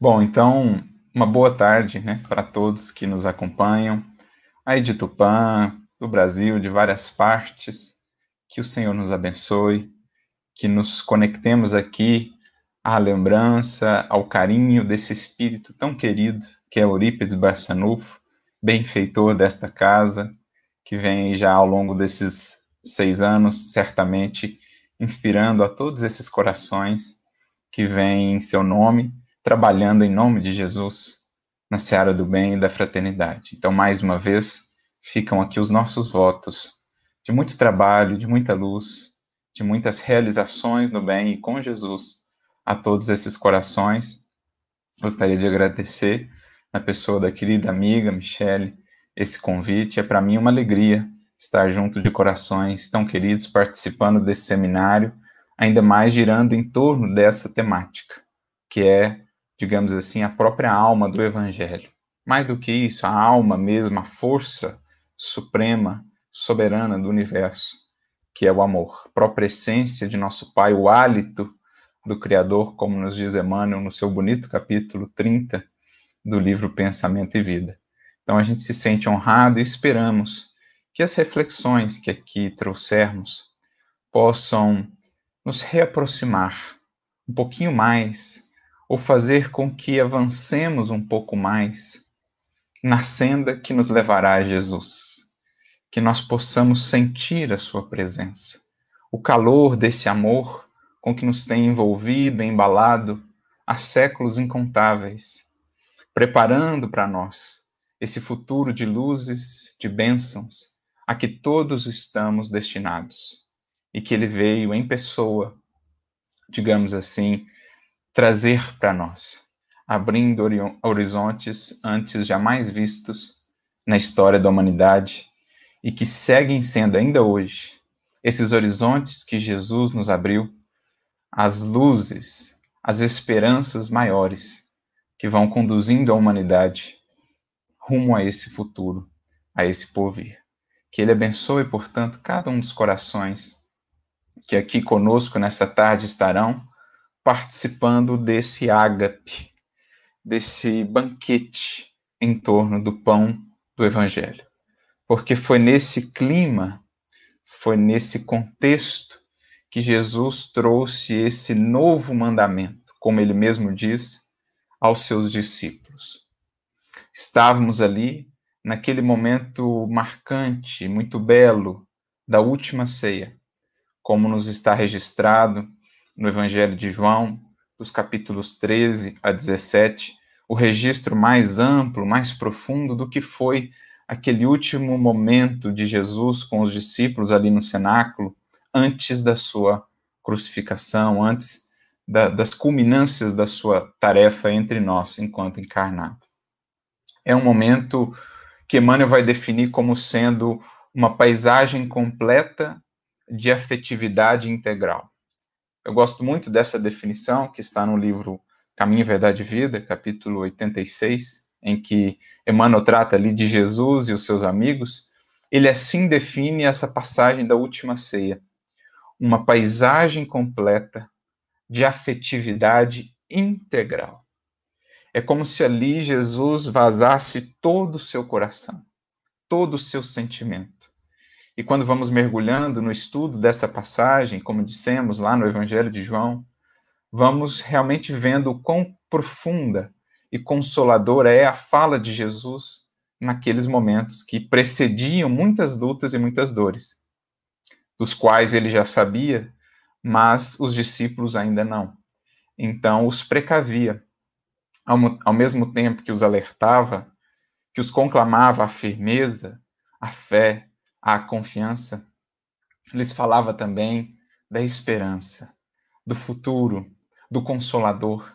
Bom, então, uma boa tarde né, para todos que nos acompanham, aí de Tupã, do Brasil, de várias partes. Que o Senhor nos abençoe, que nos conectemos aqui à lembrança, ao carinho desse espírito tão querido que é Eurípides Barçanufo, benfeitor desta casa, que vem já ao longo desses seis anos, certamente inspirando a todos esses corações que vêm em seu nome trabalhando em nome de Jesus na seara do bem e da fraternidade. Então, mais uma vez, ficam aqui os nossos votos de muito trabalho, de muita luz, de muitas realizações no bem e com Jesus a todos esses corações. Gostaria de agradecer na pessoa da querida amiga Michele esse convite. É para mim uma alegria estar junto de corações tão queridos participando desse seminário, ainda mais girando em torno dessa temática, que é digamos assim, a própria alma do Evangelho. Mais do que isso, a alma mesma, a força suprema, soberana do universo, que é o amor, a própria essência de nosso Pai, o hálito do Criador, como nos diz Emmanuel no seu bonito capítulo 30 do livro Pensamento e Vida. Então a gente se sente honrado e esperamos que as reflexões que aqui trouxermos possam nos reaproximar um pouquinho mais ou fazer com que avancemos um pouco mais na senda que nos levará a Jesus, que nós possamos sentir a Sua presença, o calor desse amor com que nos tem envolvido, embalado há séculos incontáveis, preparando para nós esse futuro de luzes, de bênçãos, a que todos estamos destinados, e que Ele veio em pessoa, digamos assim, trazer para nós, abrindo horizontes antes jamais vistos na história da humanidade e que seguem sendo ainda hoje esses horizontes que Jesus nos abriu, as luzes, as esperanças maiores que vão conduzindo a humanidade rumo a esse futuro, a esse porvir. Que Ele abençoe, portanto, cada um dos corações que aqui conosco nessa tarde estarão participando desse ágape, desse banquete em torno do pão do Evangelho. Porque foi nesse clima, foi nesse contexto que Jesus trouxe esse novo mandamento, como ele mesmo diz, aos seus discípulos. Estávamos ali naquele momento marcante, muito belo, da última ceia, como nos está registrado no Evangelho de João, dos capítulos 13 a 17, o registro mais amplo, mais profundo do que foi aquele último momento de Jesus com os discípulos ali no cenáculo, antes da sua crucificação, antes da, das culminâncias da sua tarefa entre nós enquanto encarnado. É um momento que Emmanuel vai definir como sendo uma paisagem completa de afetividade integral. Eu gosto muito dessa definição que está no livro Caminho, Verdade e Vida, capítulo 86, em que Emmanuel trata ali de Jesus e os seus amigos. Ele assim define essa passagem da última ceia: uma paisagem completa de afetividade integral. É como se ali Jesus vazasse todo o seu coração, todo o seu sentimento e quando vamos mergulhando no estudo dessa passagem, como dissemos lá no Evangelho de João, vamos realmente vendo o quão profunda e consoladora é a fala de Jesus naqueles momentos que precediam muitas lutas e muitas dores, dos quais ele já sabia, mas os discípulos ainda não. Então os precavia, ao, ao mesmo tempo que os alertava, que os conclamava a firmeza, a fé, a confiança, lhes falava também da esperança, do futuro, do Consolador.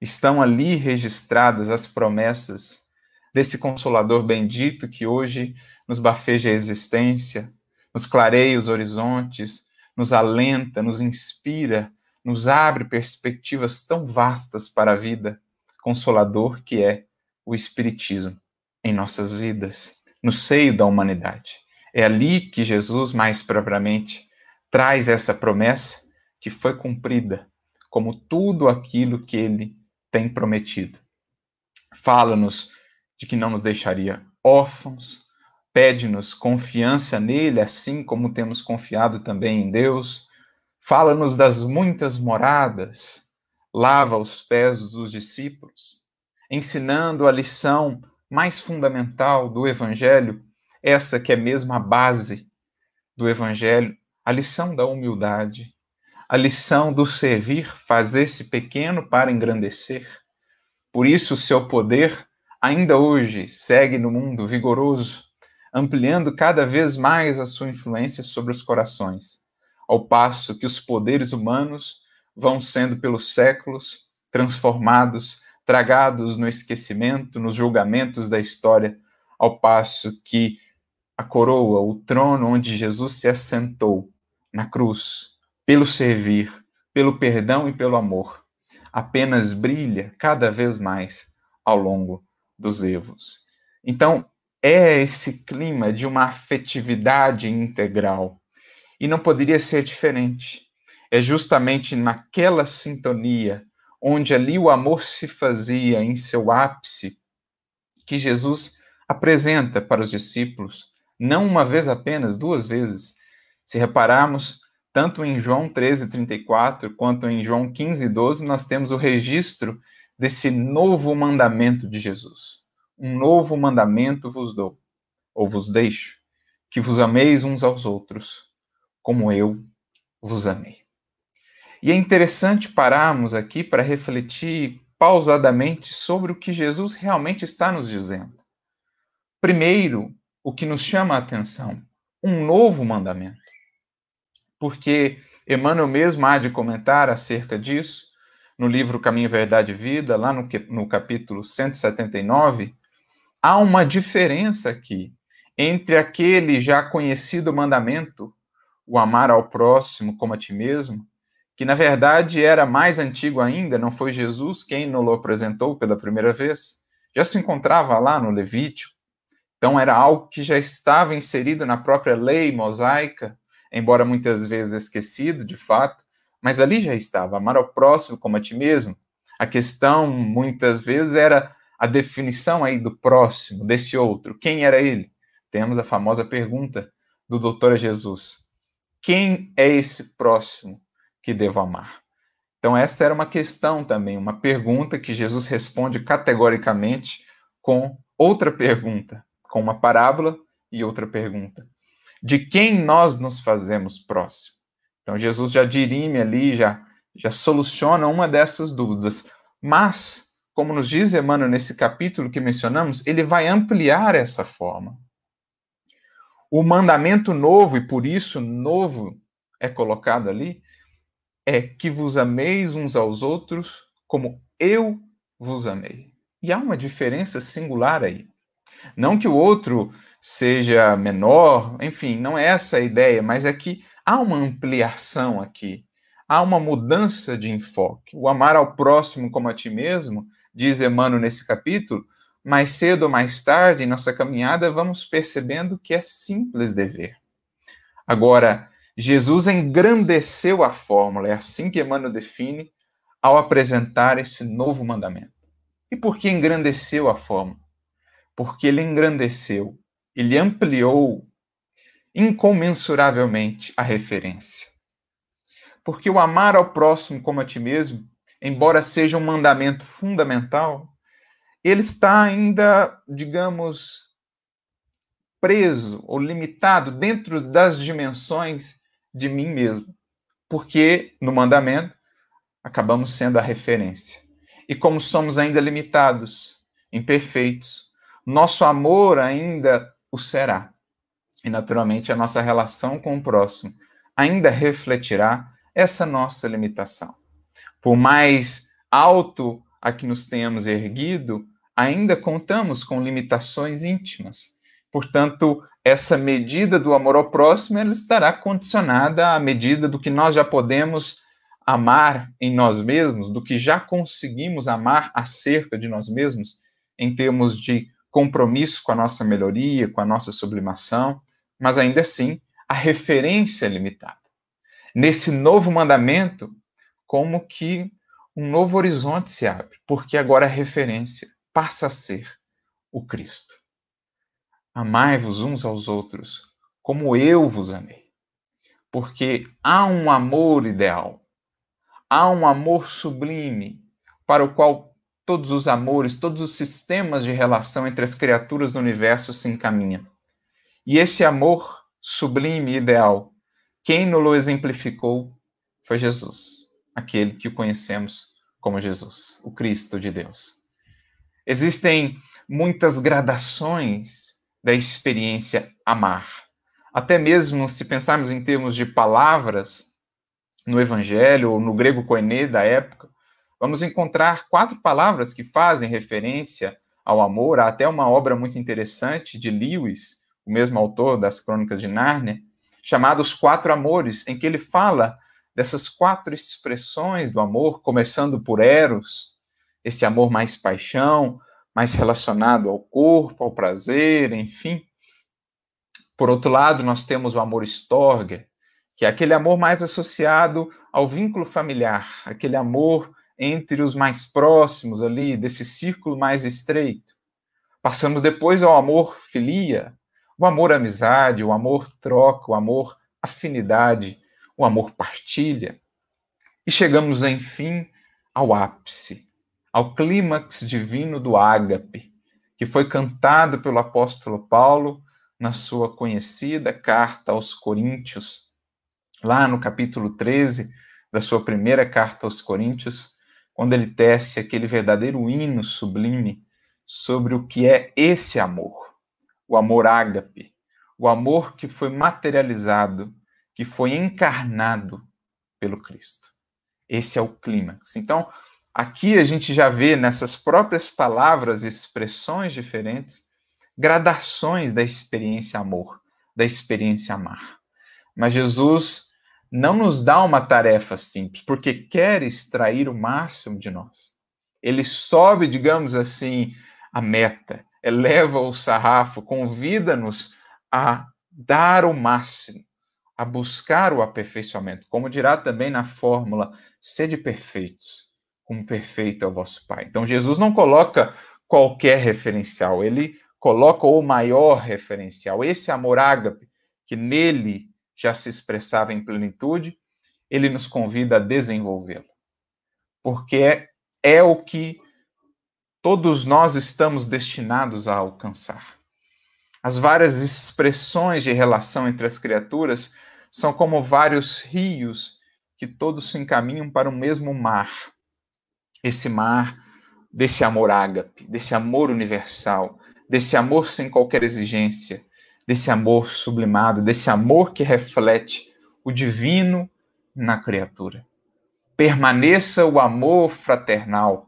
Estão ali registradas as promessas desse Consolador bendito que hoje nos bafeja a existência, nos clareia os horizontes, nos alenta, nos inspira, nos abre perspectivas tão vastas para a vida, Consolador que é o Espiritismo em nossas vidas, no seio da humanidade. É ali que Jesus, mais propriamente, traz essa promessa que foi cumprida, como tudo aquilo que ele tem prometido. Fala-nos de que não nos deixaria órfãos, pede-nos confiança nele, assim como temos confiado também em Deus. Fala-nos das muitas moradas, lava os pés dos discípulos, ensinando a lição mais fundamental do Evangelho, essa que é mesmo a base do Evangelho, a lição da humildade, a lição do servir, fazer-se pequeno para engrandecer. Por isso, o seu poder ainda hoje segue no mundo vigoroso, ampliando cada vez mais a sua influência sobre os corações, ao passo que os poderes humanos vão sendo pelos séculos transformados, tragados no esquecimento, nos julgamentos da história, ao passo que a coroa, o trono onde Jesus se assentou na cruz, pelo servir, pelo perdão e pelo amor, apenas brilha cada vez mais ao longo dos evos. Então, é esse clima de uma afetividade integral. E não poderia ser diferente. É justamente naquela sintonia, onde ali o amor se fazia em seu ápice, que Jesus apresenta para os discípulos não uma vez apenas, duas vezes. Se repararmos, tanto em João 13, 34, quanto em João 15, 12, nós temos o registro desse novo mandamento de Jesus. Um novo mandamento vos dou, ou vos deixo, que vos ameis uns aos outros, como eu vos amei. E é interessante pararmos aqui para refletir pausadamente sobre o que Jesus realmente está nos dizendo. Primeiro, o que nos chama a atenção, um novo mandamento. Porque Emmanuel mesmo há de comentar acerca disso no livro Caminho, Verdade e Vida, lá no, no capítulo 179, há uma diferença aqui entre aquele já conhecido mandamento, o amar ao próximo como a ti mesmo, que na verdade era mais antigo ainda, não foi Jesus quem nos apresentou pela primeira vez, já se encontrava lá no Levítico, então era algo que já estava inserido na própria lei mosaica, embora muitas vezes esquecido, de fato, mas ali já estava amar ao próximo como a ti mesmo. A questão muitas vezes era a definição aí do próximo, desse outro. Quem era ele? Temos a famosa pergunta do doutor Jesus: Quem é esse próximo que devo amar? Então, essa era uma questão também, uma pergunta que Jesus responde categoricamente com outra pergunta com uma parábola e outra pergunta. De quem nós nos fazemos próximo? Então Jesus já dirime ali, já, já soluciona uma dessas dúvidas. Mas, como nos diz Emmanuel nesse capítulo que mencionamos, ele vai ampliar essa forma. O mandamento novo, e por isso novo é colocado ali, é que vos ameis uns aos outros como eu vos amei. E há uma diferença singular aí. Não que o outro seja menor, enfim, não é essa a ideia, mas é que há uma ampliação aqui, há uma mudança de enfoque. O amar ao próximo como a ti mesmo, diz Emmanuel nesse capítulo, mais cedo ou mais tarde em nossa caminhada vamos percebendo que é simples dever. Agora, Jesus engrandeceu a fórmula, é assim que Emmanuel define ao apresentar esse novo mandamento. E por que engrandeceu a fórmula? Porque ele engrandeceu, ele ampliou incomensuravelmente a referência. Porque o amar ao próximo como a ti mesmo, embora seja um mandamento fundamental, ele está ainda, digamos, preso ou limitado dentro das dimensões de mim mesmo. Porque no mandamento acabamos sendo a referência. E como somos ainda limitados, imperfeitos, nosso amor ainda o será. E, naturalmente, a nossa relação com o próximo ainda refletirá essa nossa limitação. Por mais alto a que nos tenhamos erguido, ainda contamos com limitações íntimas. Portanto, essa medida do amor ao próximo ela estará condicionada à medida do que nós já podemos amar em nós mesmos, do que já conseguimos amar acerca de nós mesmos, em termos de compromisso com a nossa melhoria, com a nossa sublimação, mas ainda assim a referência é limitada. Nesse novo mandamento, como que um novo horizonte se abre, porque agora a referência passa a ser o Cristo. Amai-vos uns aos outros, como eu vos amei. Porque há um amor ideal, há um amor sublime, para o qual todos os amores, todos os sistemas de relação entre as criaturas do universo se encaminham. E esse amor sublime e ideal, quem nos exemplificou foi Jesus, aquele que conhecemos como Jesus, o Cristo de Deus. Existem muitas gradações da experiência amar. Até mesmo se pensarmos em termos de palavras no Evangelho ou no grego koiné da época, vamos encontrar quatro palavras que fazem referência ao amor. Há até uma obra muito interessante de Lewis, o mesmo autor das Crônicas de Nárnia, chamada Os Quatro Amores, em que ele fala dessas quatro expressões do amor, começando por Eros, esse amor mais paixão, mais relacionado ao corpo, ao prazer, enfim. Por outro lado, nós temos o amor Storge, que é aquele amor mais associado ao vínculo familiar, aquele amor entre os mais próximos ali, desse círculo mais estreito. Passamos depois ao amor filia, o amor amizade, o amor troca, o amor afinidade, o amor partilha. E chegamos, enfim, ao ápice, ao clímax divino do ágape, que foi cantado pelo apóstolo Paulo na sua conhecida carta aos Coríntios, lá no capítulo 13 da sua primeira carta aos Coríntios, quando ele tece aquele verdadeiro hino sublime sobre o que é esse amor, o amor ágape, o amor que foi materializado, que foi encarnado pelo Cristo. Esse é o clímax. Então, Aqui a gente já vê nessas próprias palavras e expressões diferentes gradações da experiência amor, da experiência amar. Mas Jesus não nos dá uma tarefa simples, porque quer extrair o máximo de nós. Ele sobe, digamos assim, a meta, eleva o sarrafo, convida-nos a dar o máximo, a buscar o aperfeiçoamento, como dirá também na fórmula: sede perfeitos como perfeito é o vosso Pai. Então Jesus não coloca qualquer referencial, ele coloca o maior referencial. Esse amor ágape, que nele já se expressava em plenitude, ele nos convida a desenvolvê-lo. Porque é, é o que todos nós estamos destinados a alcançar. As várias expressões de relação entre as criaturas são como vários rios que todos se encaminham para o mesmo mar esse mar desse amor ágape, desse amor universal, desse amor sem qualquer exigência, desse amor sublimado, desse amor que reflete o divino na criatura. Permaneça o amor fraternal.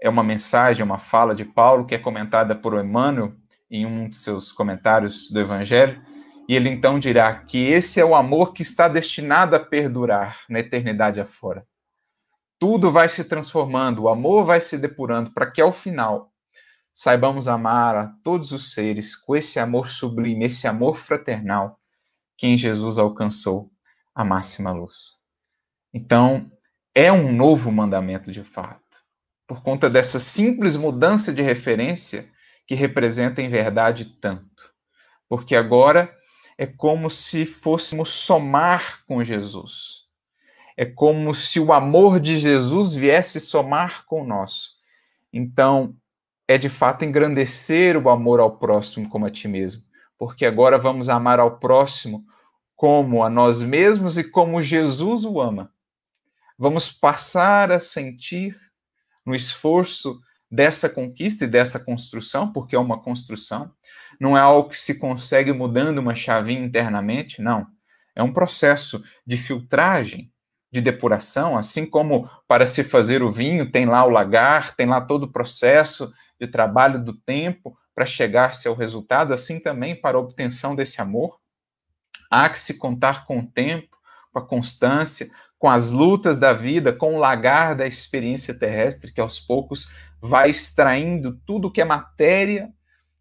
É uma mensagem, uma fala de Paulo que é comentada por Emmanuel em um de seus comentários do Evangelho, e ele então dirá que esse é o amor que está destinado a perdurar na eternidade afora tudo vai se transformando, o amor vai se depurando, para que ao final saibamos amar a todos os seres com esse amor sublime, esse amor fraternal que em Jesus alcançou a máxima luz. Então, é um novo mandamento de fato, por conta dessa simples mudança de referência que representa em verdade tanto. Porque agora é como se fôssemos somar com Jesus é como se o amor de Jesus viesse somar com o nosso. Então, é de fato engrandecer o amor ao próximo como a ti mesmo, porque agora vamos amar ao próximo como a nós mesmos e como Jesus o ama. Vamos passar a sentir no esforço dessa conquista e dessa construção, porque é uma construção, não é algo que se consegue mudando uma chavinha internamente, não. É um processo de filtragem de depuração, assim como para se fazer o vinho tem lá o lagar, tem lá todo o processo de trabalho do tempo para chegar-se ao resultado, assim também para a obtenção desse amor. Há que se contar com o tempo, com a constância, com as lutas da vida, com o lagar da experiência terrestre, que aos poucos vai extraindo tudo que é matéria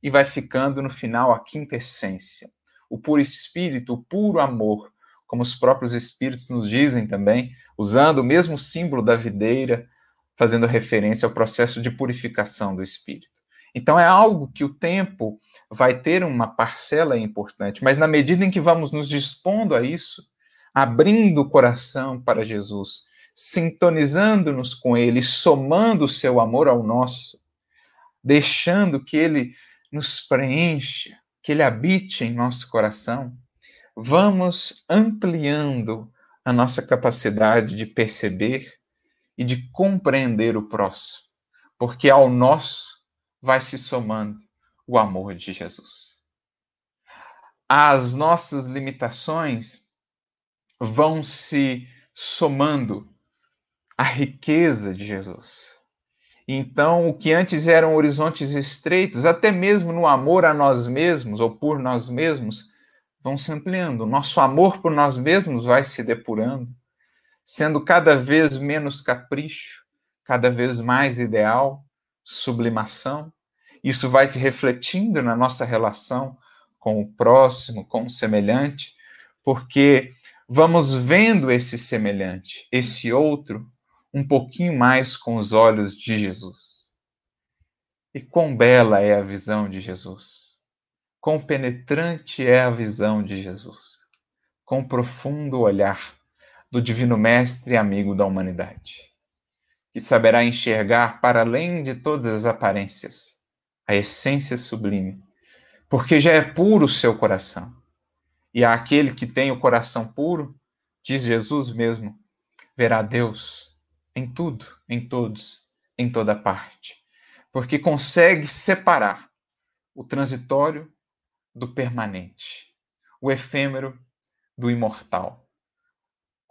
e vai ficando no final a quinta essência, o puro espírito, o puro amor, como os próprios Espíritos nos dizem também, usando o mesmo símbolo da videira, fazendo referência ao processo de purificação do Espírito. Então é algo que o tempo vai ter uma parcela importante, mas na medida em que vamos nos dispondo a isso, abrindo o coração para Jesus, sintonizando-nos com Ele, somando o seu amor ao nosso, deixando que Ele nos preencha, que Ele habite em nosso coração, vamos ampliando a nossa capacidade de perceber e de compreender o próximo, porque ao nosso vai se somando o amor de Jesus. As nossas limitações vão se somando à riqueza de Jesus. Então, o que antes eram horizontes estreitos, até mesmo no amor a nós mesmos ou por nós mesmos, vão se ampliando. Nosso amor por nós mesmos vai se depurando, sendo cada vez menos capricho, cada vez mais ideal, sublimação. Isso vai se refletindo na nossa relação com o próximo, com o semelhante, porque vamos vendo esse semelhante, esse outro, um pouquinho mais com os olhos de Jesus. E quão bela é a visão de Jesus! Quão penetrante é a visão de Jesus! Quão profundo olhar do Divino Mestre e amigo da humanidade! que saberá enxergar para além de todas as aparências a essência sublime, porque já é puro o seu coração. E aquele que tem o coração puro, diz Jesus mesmo, verá Deus em tudo, em todos, em toda parte, porque consegue separar o transitório do permanente, o efêmero do imortal.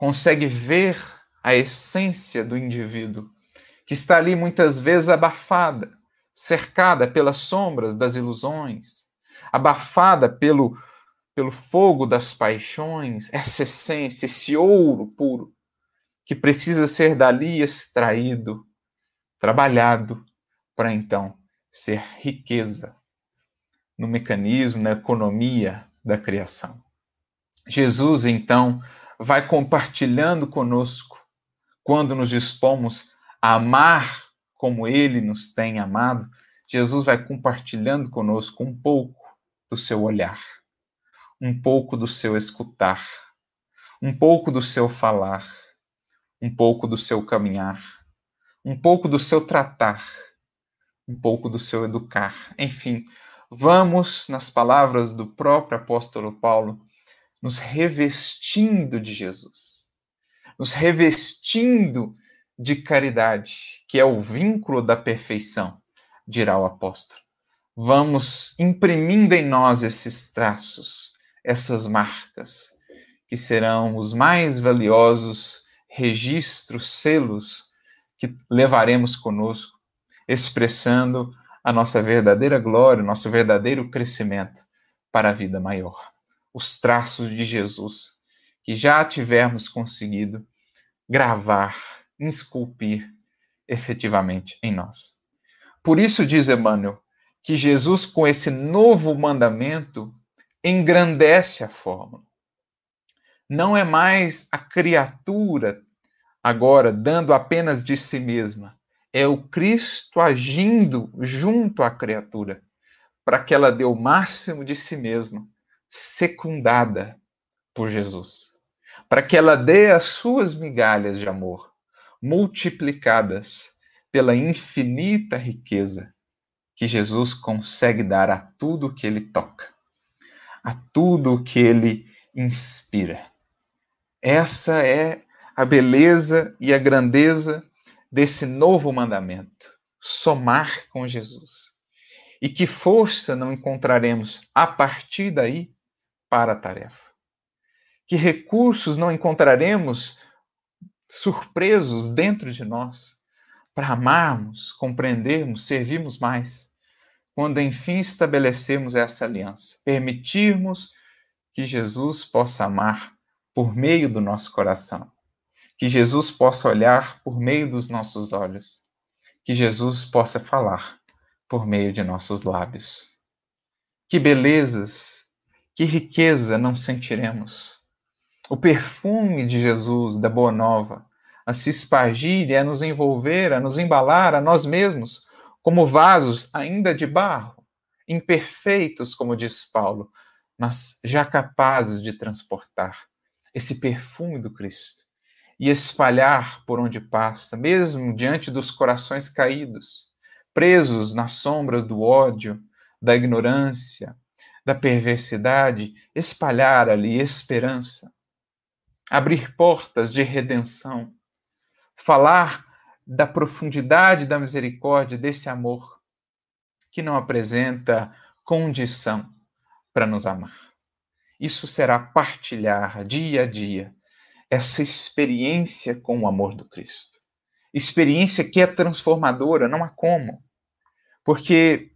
Consegue ver a essência do indivíduo, que está ali muitas vezes abafada, cercada pelas sombras das ilusões, abafada pelo, pelo fogo das paixões, essa essência, esse ouro puro, que precisa ser dali extraído, trabalhado, para então ser riqueza no mecanismo, na economia da criação. Jesus, então, vai compartilhando conosco quando nos dispomos a amar como ele nos tem amado, Jesus vai compartilhando conosco um pouco do seu olhar, um pouco do seu escutar, um pouco do seu falar, um pouco do seu caminhar, um pouco do seu tratar, um pouco do seu educar. Enfim, vamos, nas palavras do próprio apóstolo Paulo, nos revestindo de Jesus, nos revestindo de caridade, que é o vínculo da perfeição, dirá o apóstolo. Vamos imprimindo em nós esses traços, essas marcas, que serão os mais valiosos registros, selos que levaremos conosco, expressando a nossa verdadeira glória, o nosso verdadeiro crescimento para a vida maior. Os traços de Jesus que já tivermos conseguido gravar esculpir efetivamente em nós. Por isso diz Emmanuel que Jesus, com esse novo mandamento, engrandece a fórmula. Não é mais a criatura agora dando apenas de si mesma, é o Cristo agindo junto à criatura, para que ela dê o máximo de si mesma, secundada por Jesus, para que ela dê as suas migalhas de amor multiplicadas pela infinita riqueza que Jesus consegue dar a tudo que ele toca, a tudo que ele inspira. Essa é a beleza e a grandeza desse novo mandamento, somar com Jesus. E que força não encontraremos a partir daí para a tarefa? Que recursos não encontraremos surpresos dentro de nós para amarmos, compreendermos, servirmos mais, quando enfim estabelecemos essa aliança, permitirmos que Jesus possa amar por meio do nosso coração, que Jesus possa olhar por meio dos nossos olhos, que Jesus possa falar por meio de nossos lábios. Que belezas, que riqueza não sentiremos. O perfume de Jesus, da Boa Nova, a se espargir e a nos envolver, a nos embalar a nós mesmos, como vasos ainda de barro, imperfeitos, como diz Paulo, mas já capazes de transportar esse perfume do Cristo e espalhar por onde passa, mesmo diante dos corações caídos, presos nas sombras do ódio, da ignorância, da perversidade, espalhar ali esperança, abrir portas de redenção, falar da profundidade da misericórdia, desse amor que não apresenta condição para nos amar. Isso será partilhar dia a dia essa experiência com o amor do Cristo. Experiência que é transformadora, não há como. Porque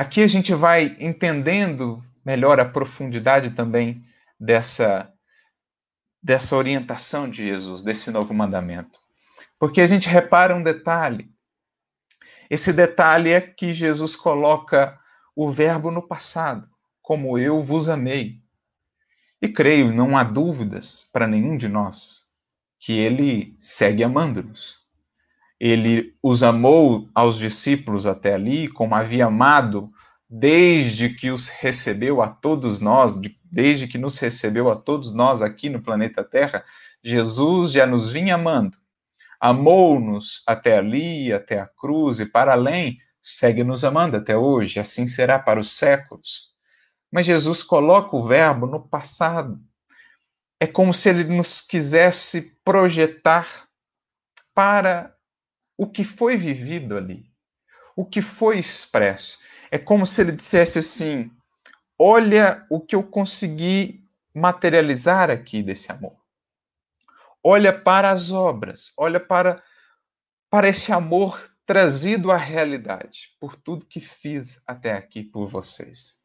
aqui a gente vai entendendo melhor a profundidade também dessa dessa orientação de Jesus, desse novo mandamento. Porque a gente repara um detalhe. Esse detalhe é que Jesus coloca o verbo no passado, como eu vos amei. E creio, não há dúvidas para nenhum de nós que ele segue amando-nos. Ele os amou aos discípulos até ali, como havia amado desde que os recebeu a todos nós, desde que nos recebeu a todos nós aqui no planeta Terra, Jesus já nos vinha amando. Amou-nos até ali, até a cruz e para além, segue nos amando até hoje, assim será para os séculos. Mas Jesus coloca o verbo no passado. É como se ele nos quisesse projetar para o que foi vivido ali, o que foi expresso. É como se ele dissesse assim: olha o que eu consegui materializar aqui desse amor. Olha para as obras, olha para, para esse amor trazido à realidade por tudo que fiz até aqui por vocês.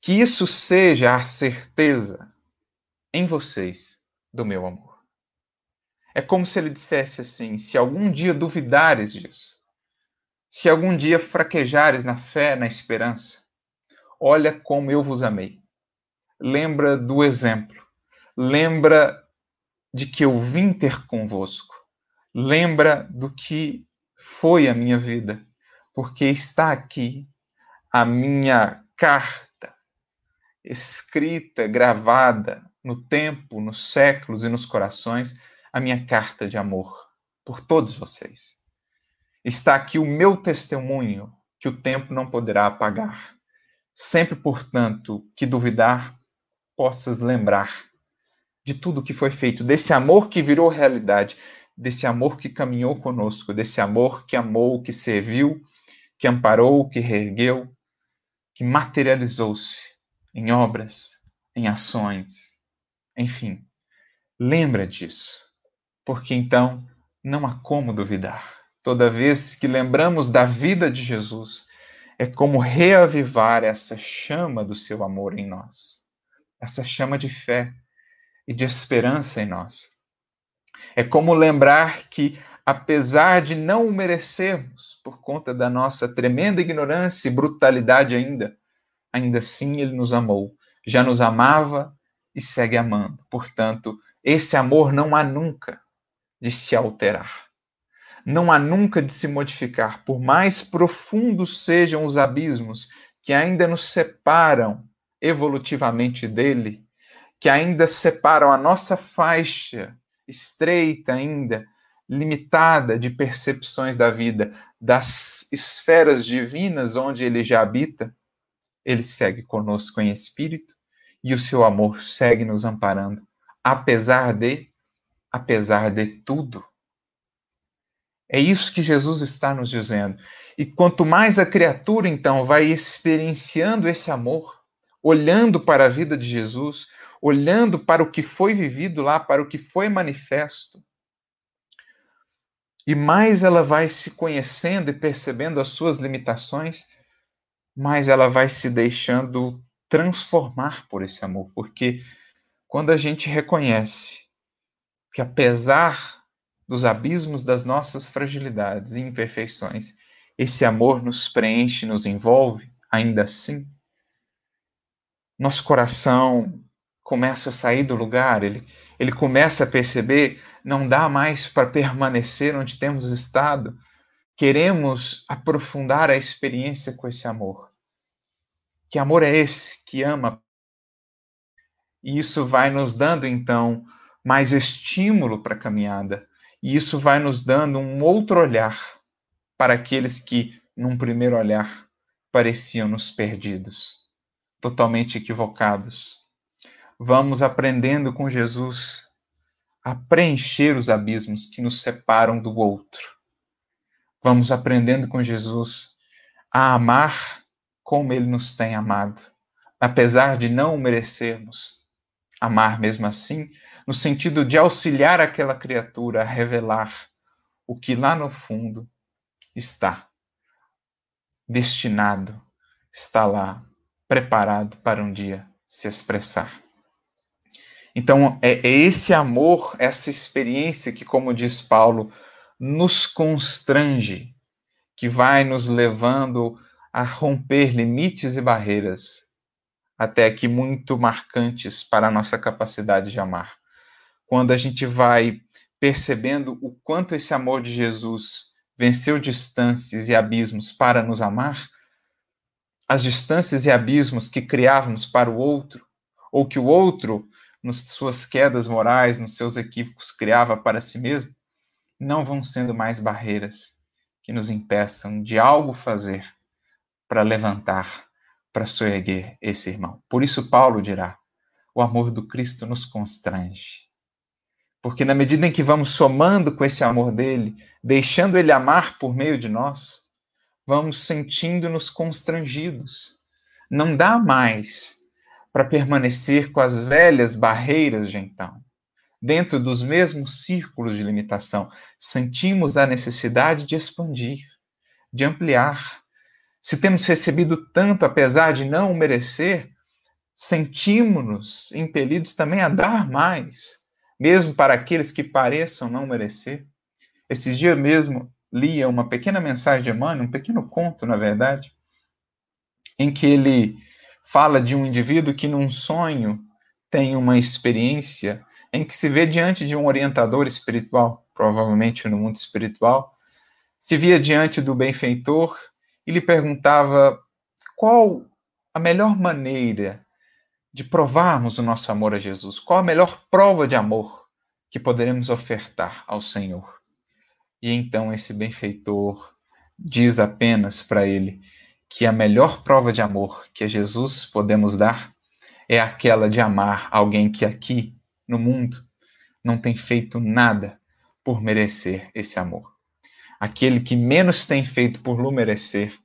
Que isso seja a certeza em vocês do meu amor. É como se ele dissesse assim: se algum dia duvidares disso, se algum dia fraquejares na fé, na esperança, olha como eu vos amei. Lembra do exemplo. Lembra de que eu vim ter convosco. Lembra do que foi a minha vida, porque está aqui a minha carta, escrita, gravada no tempo, nos séculos e nos corações, a minha carta de amor por todos vocês. Está aqui o meu testemunho que o tempo não poderá apagar. Sempre, portanto, que duvidar, possas lembrar de tudo que foi feito, desse amor que virou realidade, desse amor que caminhou conosco, desse amor que amou, que serviu, que amparou, que reergueu, que materializou-se em obras, em ações, enfim. Lembra disso, porque então não há como duvidar. Toda vez que lembramos da vida de Jesus, é como reavivar essa chama do seu amor em nós, essa chama de fé e de esperança em nós. É como lembrar que, apesar de não o merecermos, por conta da nossa tremenda ignorância e brutalidade ainda, ainda assim ele nos amou, já nos amava e segue amando. Portanto, esse amor não há nunca de se alterar. Não há nunca de se modificar, por mais profundos sejam os abismos que ainda nos separam evolutivamente dele, que ainda separam a nossa faixa estreita ainda, limitada de percepções da vida, das esferas divinas onde ele já habita, ele segue conosco em espírito e o seu amor segue nos amparando, apesar de, apesar de tudo. É isso que Jesus está nos dizendo. E quanto mais a criatura, então, vai experienciando esse amor, olhando para a vida de Jesus, olhando para o que foi vivido lá, para o que foi manifesto, e mais ela vai se conhecendo e percebendo as suas limitações, mais ela vai se deixando transformar por esse amor, porque quando a gente reconhece que apesar dos abismos das nossas fragilidades e imperfeições, esse amor nos preenche, nos envolve, ainda assim. Nosso coração começa a sair do lugar, ele, ele começa a perceber, não dá mais para permanecer onde temos estado. Queremos aprofundar a experiência com esse amor. Que amor é esse que ama? E isso vai nos dando, então, mais estímulo para a caminhada. E isso vai nos dando um outro olhar para aqueles que, num primeiro olhar, pareciam nos perdidos, totalmente equivocados. Vamos aprendendo com Jesus a preencher os abismos que nos separam do outro. Vamos aprendendo com Jesus a amar como ele nos tem amado, apesar de não merecermos. Amar mesmo assim, no sentido de auxiliar aquela criatura a revelar o que lá no fundo está destinado, está lá preparado para um dia se expressar. Então, é, é, esse amor, essa experiência que, como diz Paulo, nos constrange, que vai nos levando a romper limites e barreiras, até aqui muito marcantes para a nossa capacidade de amar. Quando a gente vai percebendo o quanto esse amor de Jesus venceu distâncias e abismos para nos amar, as distâncias e abismos que criávamos para o outro, ou que o outro nas suas quedas morais, nos seus equívocos, criava para si mesmo, não vão sendo mais barreiras que nos impeçam de algo fazer para levantar, para soerguer esse irmão. Por isso, Paulo dirá: o amor do Cristo nos constrange. Porque na medida em que vamos somando com esse amor dele, deixando ele amar por meio de nós, vamos sentindo-nos constrangidos. Não dá mais para permanecer com as velhas barreiras de então. Dentro dos mesmos círculos de limitação, sentimos a necessidade de expandir, de ampliar. Se temos recebido tanto, apesar de não merecer, sentimos-nos impelidos também a dar mais, mesmo para aqueles que pareçam não merecer. Esses dias mesmo lia uma pequena mensagem de Emmanuel, um pequeno conto, na verdade, em que ele fala de um indivíduo que num sonho tem uma experiência em que se vê diante de um orientador espiritual, provavelmente no mundo espiritual, se via diante do benfeitor e lhe perguntava qual a melhor maneira de provarmos o nosso amor a Jesus, qual a melhor prova de amor que poderemos ofertar ao Senhor. E então esse benfeitor diz apenas para ele que a melhor prova de amor que a Jesus podemos dar é aquela de amar alguém que aqui no mundo não tem feito nada por merecer esse amor. Aquele que menos tem feito por lhe merecer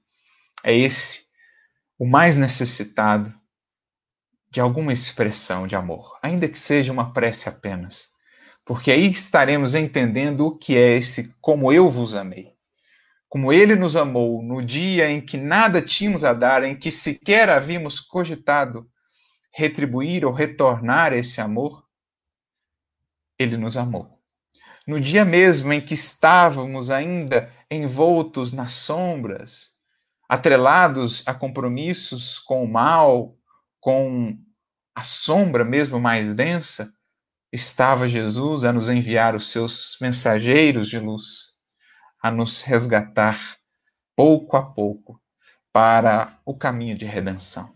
é esse, o mais necessitado de alguma expressão de amor, ainda que seja uma prece apenas, porque aí estaremos entendendo o que é esse como eu vos amei como ele nos amou no dia em que nada tínhamos a dar, em que sequer havíamos cogitado retribuir ou retornar esse amor, ele nos amou. No dia mesmo em que estávamos ainda envoltos nas sombras, atrelados a compromissos com o mal, com a sombra mesmo mais densa, estava Jesus a nos enviar os seus mensageiros de luz a nos resgatar pouco a pouco para o caminho de redenção.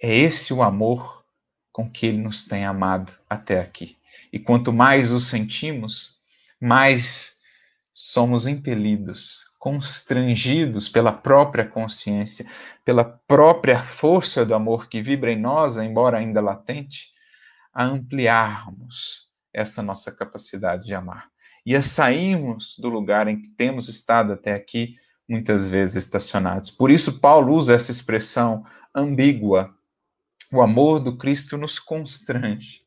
É esse o amor com que ele nos tem amado até aqui. E quanto mais o sentimos, mais somos impelidos, constrangidos pela própria consciência, pela própria força do amor que vibra em nós, embora ainda latente, a ampliarmos essa nossa capacidade de amar e a sairmos do lugar em que temos estado até aqui, muitas vezes estacionados. Por isso, Paulo usa essa expressão ambígua. O amor do Cristo nos constrange.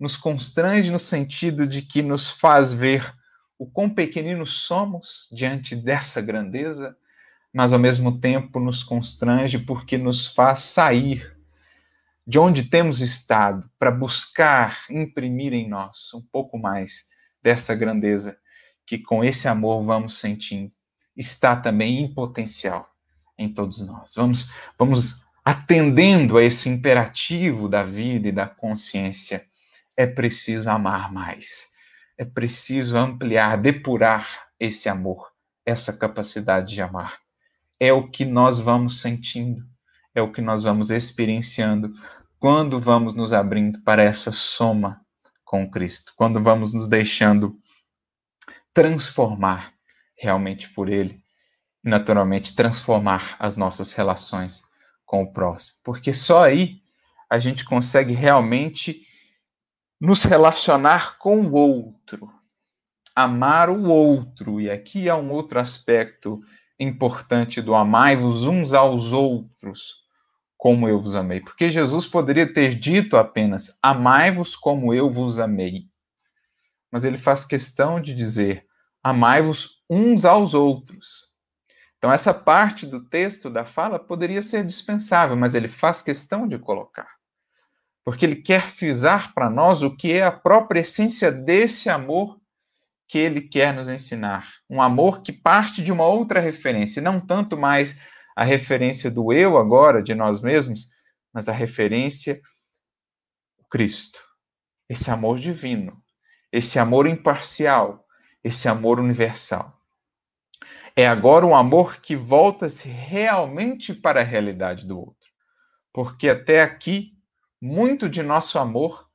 Nos constrange no sentido de que nos faz ver o quão pequeninos somos diante dessa grandeza, mas ao mesmo tempo nos constrange porque nos faz sair de onde temos estado para buscar imprimir em nós um pouco mais dessa grandeza que com esse amor vamos sentindo está também em potencial em todos nós. Vamos, vamos atendendo a esse imperativo da vida e da consciência, é preciso amar mais. É preciso ampliar, depurar esse amor, essa capacidade de amar. É o que nós vamos sentindo, é o que nós vamos experienciando quando vamos nos abrindo para essa soma com Cristo, quando vamos nos deixando transformar realmente por Ele e, naturalmente, transformar as nossas relações com o próximo. Porque só aí a gente consegue realmente nos relacionar com o outro, amar o outro. E aqui há um outro aspecto importante do amai-vos uns aos outros, como eu vos amei. Porque Jesus poderia ter dito apenas amai-vos como eu vos amei. Mas ele faz questão de dizer amai-vos uns aos outros. Então, essa parte do texto da fala poderia ser dispensável, mas ele faz questão de colocar. Porque ele quer frisar para nós o que é a própria essência desse amor que ele quer nos ensinar. Um amor que parte de uma outra referência, não tanto mais a referência do eu agora, de nós mesmos, mas a referência Cristo. Esse amor divino, esse amor imparcial, esse amor universal. É agora um amor que volta-se realmente para a realidade do outro. Porque até aqui, muito de nosso amor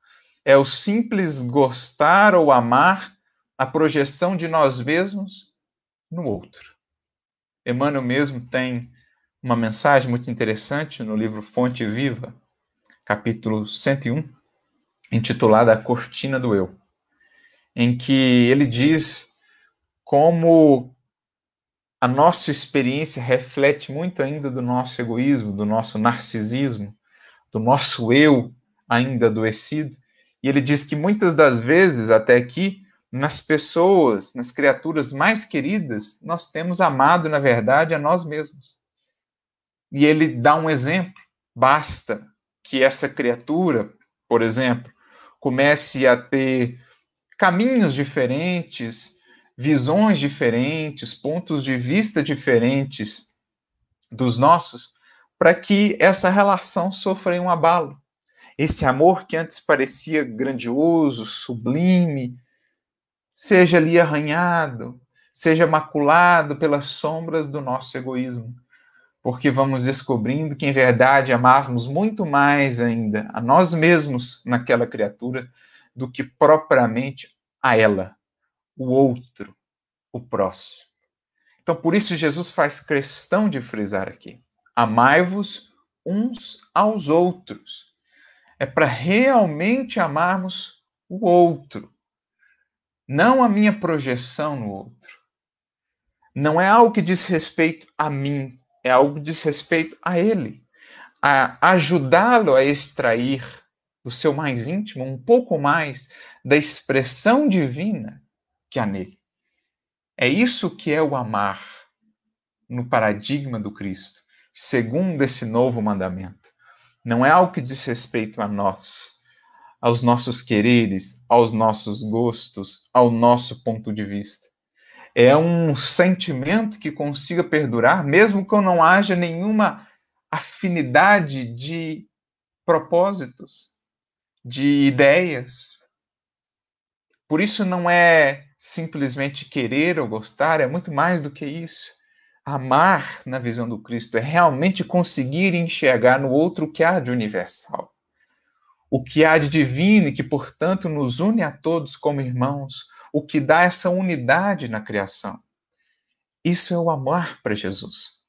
é o simples gostar ou amar a projeção de nós mesmos no outro. Emmanuel mesmo tem uma mensagem muito interessante no livro Fonte Viva, capítulo 101, intitulada A Cortina do Eu, em que ele diz como a nossa experiência reflete muito ainda do nosso egoísmo, do nosso narcisismo, do nosso eu ainda adoecido. E ele diz que muitas das vezes, até aqui, nas pessoas, nas criaturas mais queridas, nós temos amado, na verdade, a nós mesmos. E ele dá um exemplo. Basta que essa criatura, por exemplo, comece a ter caminhos diferentes, visões diferentes, pontos de vista diferentes dos nossos, para que essa relação sofra um abalo. Esse amor que antes parecia grandioso, sublime, seja ali arranhado, seja maculado pelas sombras do nosso egoísmo. Porque vamos descobrindo que, em verdade, amávamos muito mais ainda a nós mesmos naquela criatura do que propriamente a ela o outro, o próximo. Então, por isso, Jesus faz questão de frisar aqui: amai-vos uns aos outros. É para realmente amarmos o outro, não a minha projeção no outro. Não é algo que diz respeito a mim, é algo que diz respeito a ele, a ajudá-lo a extrair do seu mais íntimo um pouco mais da expressão divina que há nele. É isso que é o amar no paradigma do Cristo, segundo esse novo mandamento. Não é algo que diz respeito a nós, aos nossos quereres, aos nossos gostos, ao nosso ponto de vista. É um sentimento que consiga perdurar, mesmo que não haja nenhuma afinidade de propósitos, de ideias. Por isso não é simplesmente querer ou gostar, é muito mais do que isso. Amar, na visão do Cristo, é realmente conseguir enxergar no outro o que há de universal, o que há de divino e que, portanto, nos une a todos como irmãos, o que dá essa unidade na criação. Isso é o amar para Jesus.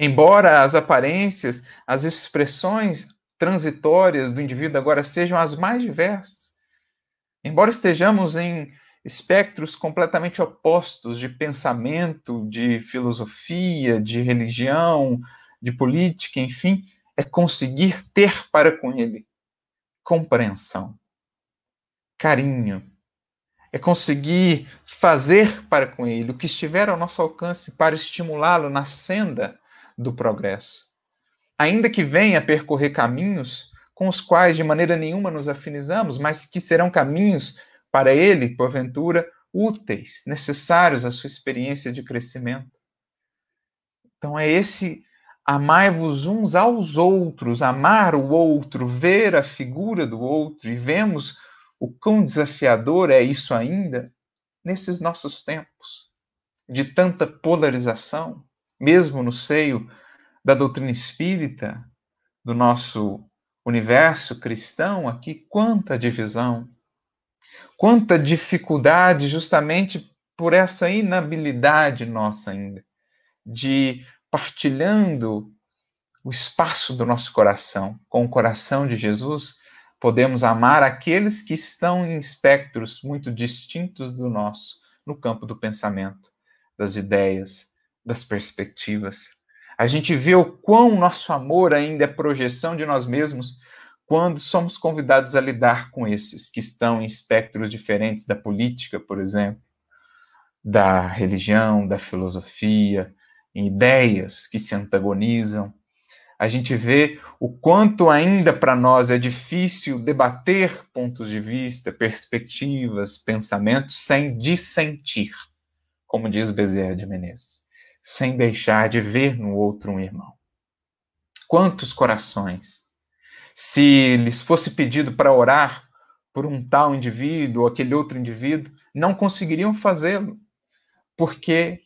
Embora as aparências, as expressões transitórias do indivíduo agora sejam as mais diversas, embora estejamos em espectros completamente opostos de pensamento, de filosofia, de religião, de política, enfim, é conseguir ter para com ele compreensão, carinho, é conseguir fazer para com ele o que estiver ao nosso alcance para estimulá-lo na senda do progresso. Ainda que venha percorrer caminhos com os quais de maneira nenhuma nos afinizamos, mas que serão caminhos para ele, porventura, úteis, necessários à sua experiência de crescimento. Então é esse Amai-vos uns aos outros, amar o outro, ver a figura do outro, e vemos o quão desafiador é isso ainda nesses nossos tempos de tanta polarização, mesmo no seio da doutrina espírita, do nosso universo cristão aqui, quanta divisão, quanta dificuldade justamente por essa inabilidade nossa ainda de partilhando o espaço do nosso coração com o coração de Jesus, podemos amar aqueles que estão em espectros muito distintos do nosso, no campo do pensamento, das ideias, das perspectivas. A gente vê o quão nosso amor ainda é projeção de nós mesmos quando somos convidados a lidar com esses que estão em espectros diferentes da política, por exemplo, da religião, da filosofia, em ideias que se antagonizam. A gente vê o quanto ainda para nós é difícil debater pontos de vista, perspectivas, pensamentos sem dissentir, como diz Bezerra de Menezes, sem deixar de ver no outro um irmão. Quantos corações, se lhes fosse pedido para orar por um tal indivíduo ou aquele outro indivíduo, não conseguiriam fazê-lo, porque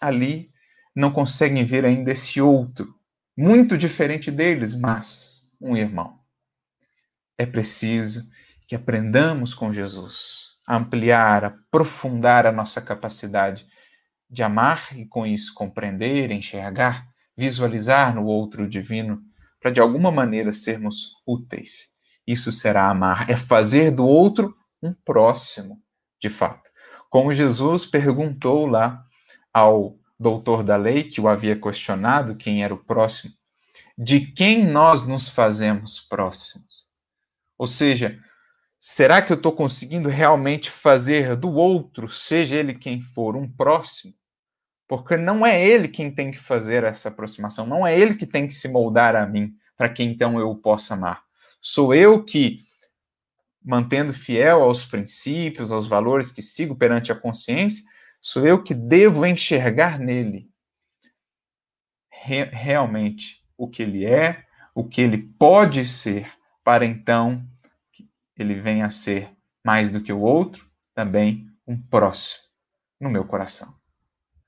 ali não conseguem ver ainda esse outro, muito diferente deles, mas um irmão. É preciso que aprendamos com Jesus a ampliar, aprofundar a nossa capacidade de amar e, com isso, compreender, enxergar, visualizar no outro o divino, para de alguma maneira sermos úteis. Isso será amar, é fazer do outro um próximo, de fato. Como Jesus perguntou lá ao doutor da lei, que o havia questionado quem era o próximo, de quem nós nos fazemos próximos? Ou seja, será que eu estou conseguindo realmente fazer do outro, seja ele quem for, um próximo? Porque não é ele quem tem que fazer essa aproximação, não é ele que tem que se moldar a mim, para que então eu possa amar. Sou eu que, mantendo fiel aos princípios, aos valores que sigo perante a consciência, Sou eu que devo enxergar nele re realmente o que ele é, o que ele pode ser, para então ele venha a ser mais do que o outro, também um próximo no meu coração.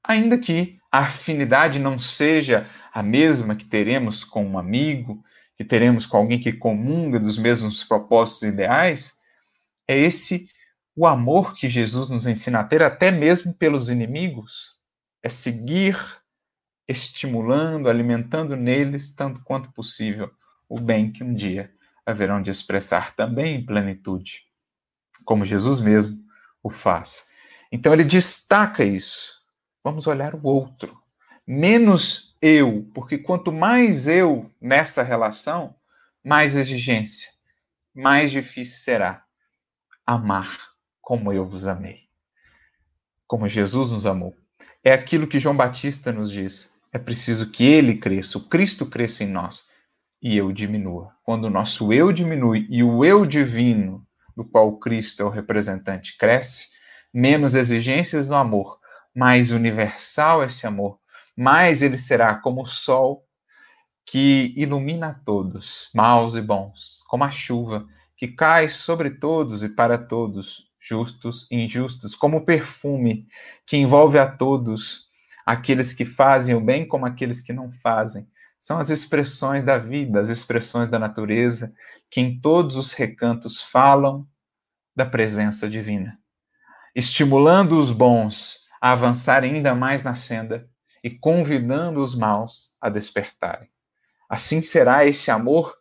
Ainda que a afinidade não seja a mesma que teremos com um amigo, que teremos com alguém que comunga dos mesmos propósitos e ideais, é esse o amor que Jesus nos ensina a ter, até mesmo pelos inimigos, é seguir estimulando, alimentando neles, tanto quanto possível, o bem que um dia haverão de expressar também em plenitude, como Jesus mesmo o faz. Então ele destaca isso. Vamos olhar o outro, menos eu, porque quanto mais eu nessa relação, mais exigência, mais difícil será amar como eu vos amei. Como Jesus nos amou. É aquilo que João Batista nos diz. É preciso que ele cresça, o Cristo cresça em nós e eu diminua. Quando o nosso eu diminui e o eu divino, do qual Cristo é o representante, cresce, menos exigências no amor, mais universal esse amor, mais ele será como o sol que ilumina todos, maus e bons, como a chuva que cai sobre todos e para todos, justos e injustos, como perfume que envolve a todos, aqueles que fazem o bem como aqueles que não fazem. São as expressões da vida, as expressões da natureza, que em todos os recantos falam da presença divina, estimulando os bons a avançarem ainda mais na senda e convidando os maus a despertarem. Assim será esse amor,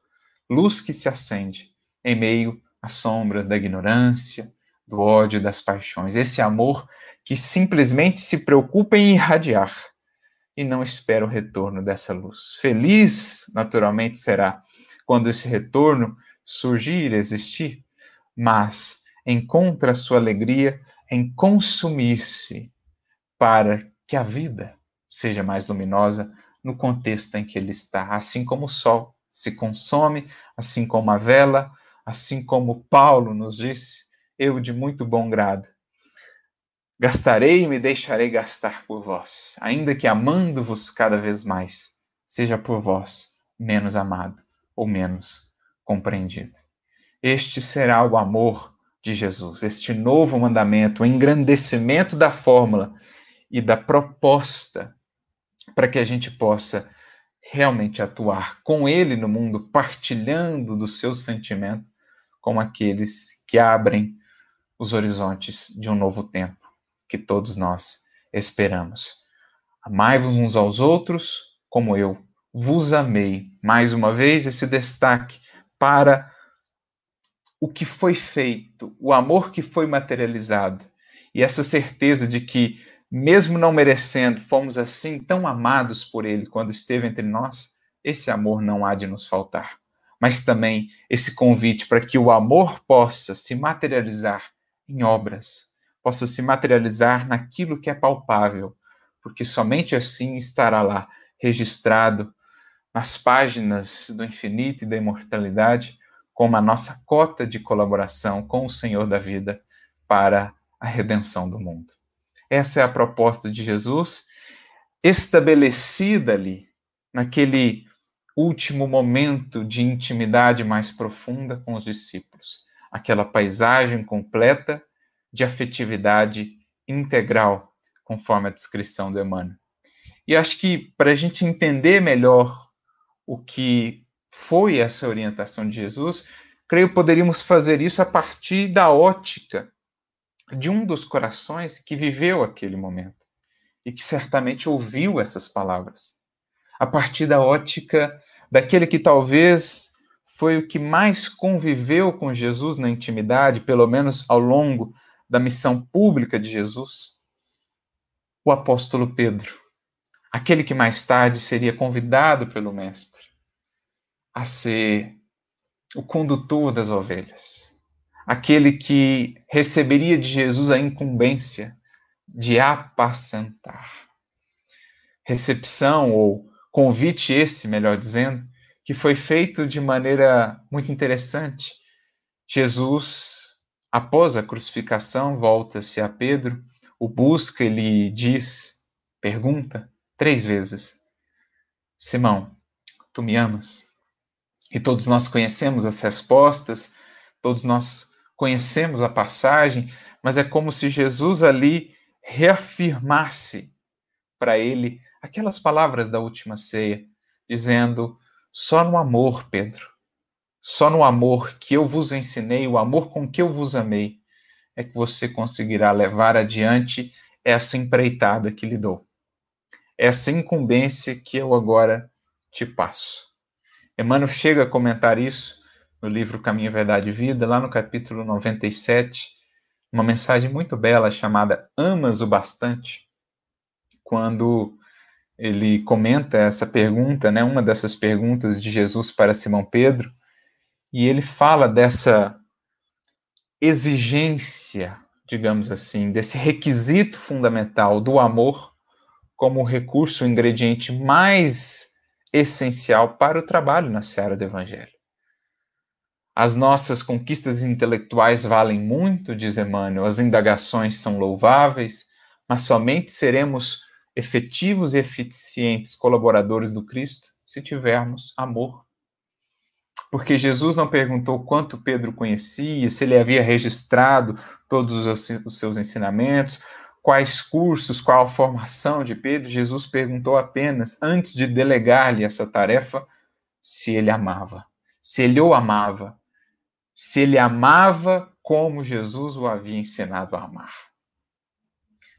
luz que se acende em meio às sombras da ignorância, do ódio, das paixões. Esse amor que simplesmente se preocupa em irradiar e não espera o retorno dessa luz. Feliz, naturalmente, será quando esse retorno surgir, existir, mas encontra sua alegria em consumir-se para que a vida seja mais luminosa no contexto em que ele está, assim como o sol se consome, assim como a vela, assim como Paulo nos disse, eu de muito bom grado. Gastarei e me deixarei gastar por vós, ainda que amando-vos cada vez mais, seja por vós menos amado ou menos compreendido. Este será o amor de Jesus, este novo mandamento, o engrandecimento da fórmula e da proposta para que a gente possa realmente atuar com Ele no mundo, partilhando do seu sentimento com aqueles que abrem os horizontes de um novo tempo que todos nós esperamos. Amai-vos uns aos outros como eu vos amei. Mais uma vez, esse destaque para o que foi feito, o amor que foi materializado e essa certeza de que mesmo não merecendo, fomos assim tão amados por Ele quando esteve entre nós, esse amor não há de nos faltar. Mas também esse convite para que o amor possa se materializar em obras, possa se materializar naquilo que é palpável, porque somente assim estará lá registrado nas páginas do infinito e da imortalidade como a nossa cota de colaboração com o Senhor da vida para a redenção do mundo. Essa é a proposta de Jesus, estabelecida ali, naquele último momento de intimidade mais profunda com os discípulos. Aquela paisagem completa de afetividade integral, conforme a descrição do Emmanuel. E acho que para a gente entender melhor o que foi essa orientação de Jesus, creio poderíamos fazer isso a partir da ótica de um dos corações que viveu aquele momento e que certamente ouviu essas palavras. A partir da ótica daquele que talvez foi o que mais conviveu com Jesus na intimidade, pelo menos ao longo da missão pública de Jesus, o apóstolo Pedro, aquele que mais tarde seria convidado pelo Mestre a ser o condutor das ovelhas aquele que receberia de Jesus a incumbência de apacentar. Recepção ou convite esse, melhor dizendo, que foi feito de maneira muito interessante. Jesus, após a crucificação, volta-se a Pedro, o busca, ele diz, pergunta três vezes: Simão, tu me amas? E todos nós conhecemos as respostas, todos nós conhecemos a passagem, mas é como se Jesus ali reafirmasse para ele aquelas palavras da última ceia, dizendo: só no amor, Pedro, só no amor que eu vos ensinei, o amor com que eu vos amei, é que você conseguirá levar adiante essa empreitada que lhe dou, essa incumbência que eu agora te passo. Emmanuel chega a comentar isso no livro Caminho, Verdade e Vida, lá no capítulo 97, uma mensagem muito bela chamada Amas o Bastante, quando ele comenta essa pergunta, né, uma dessas perguntas de Jesus para Simão Pedro, e ele fala dessa exigência, digamos assim, desse requisito fundamental do amor como recurso, o ingrediente mais essencial para o trabalho na seara do Evangelho. As nossas conquistas intelectuais valem muito, diz Emmanuel, as indagações são louváveis, mas somente seremos efetivos e eficientes colaboradores do Cristo se tivermos amor. Porque Jesus não perguntou quanto Pedro conhecia, se ele havia registrado todos os seus ensinamentos, quais cursos, qual formação de Pedro. Jesus perguntou apenas, antes de delegar-lhe essa tarefa, se ele amava, se ele o amava se ele amava como Jesus o havia ensinado a amar.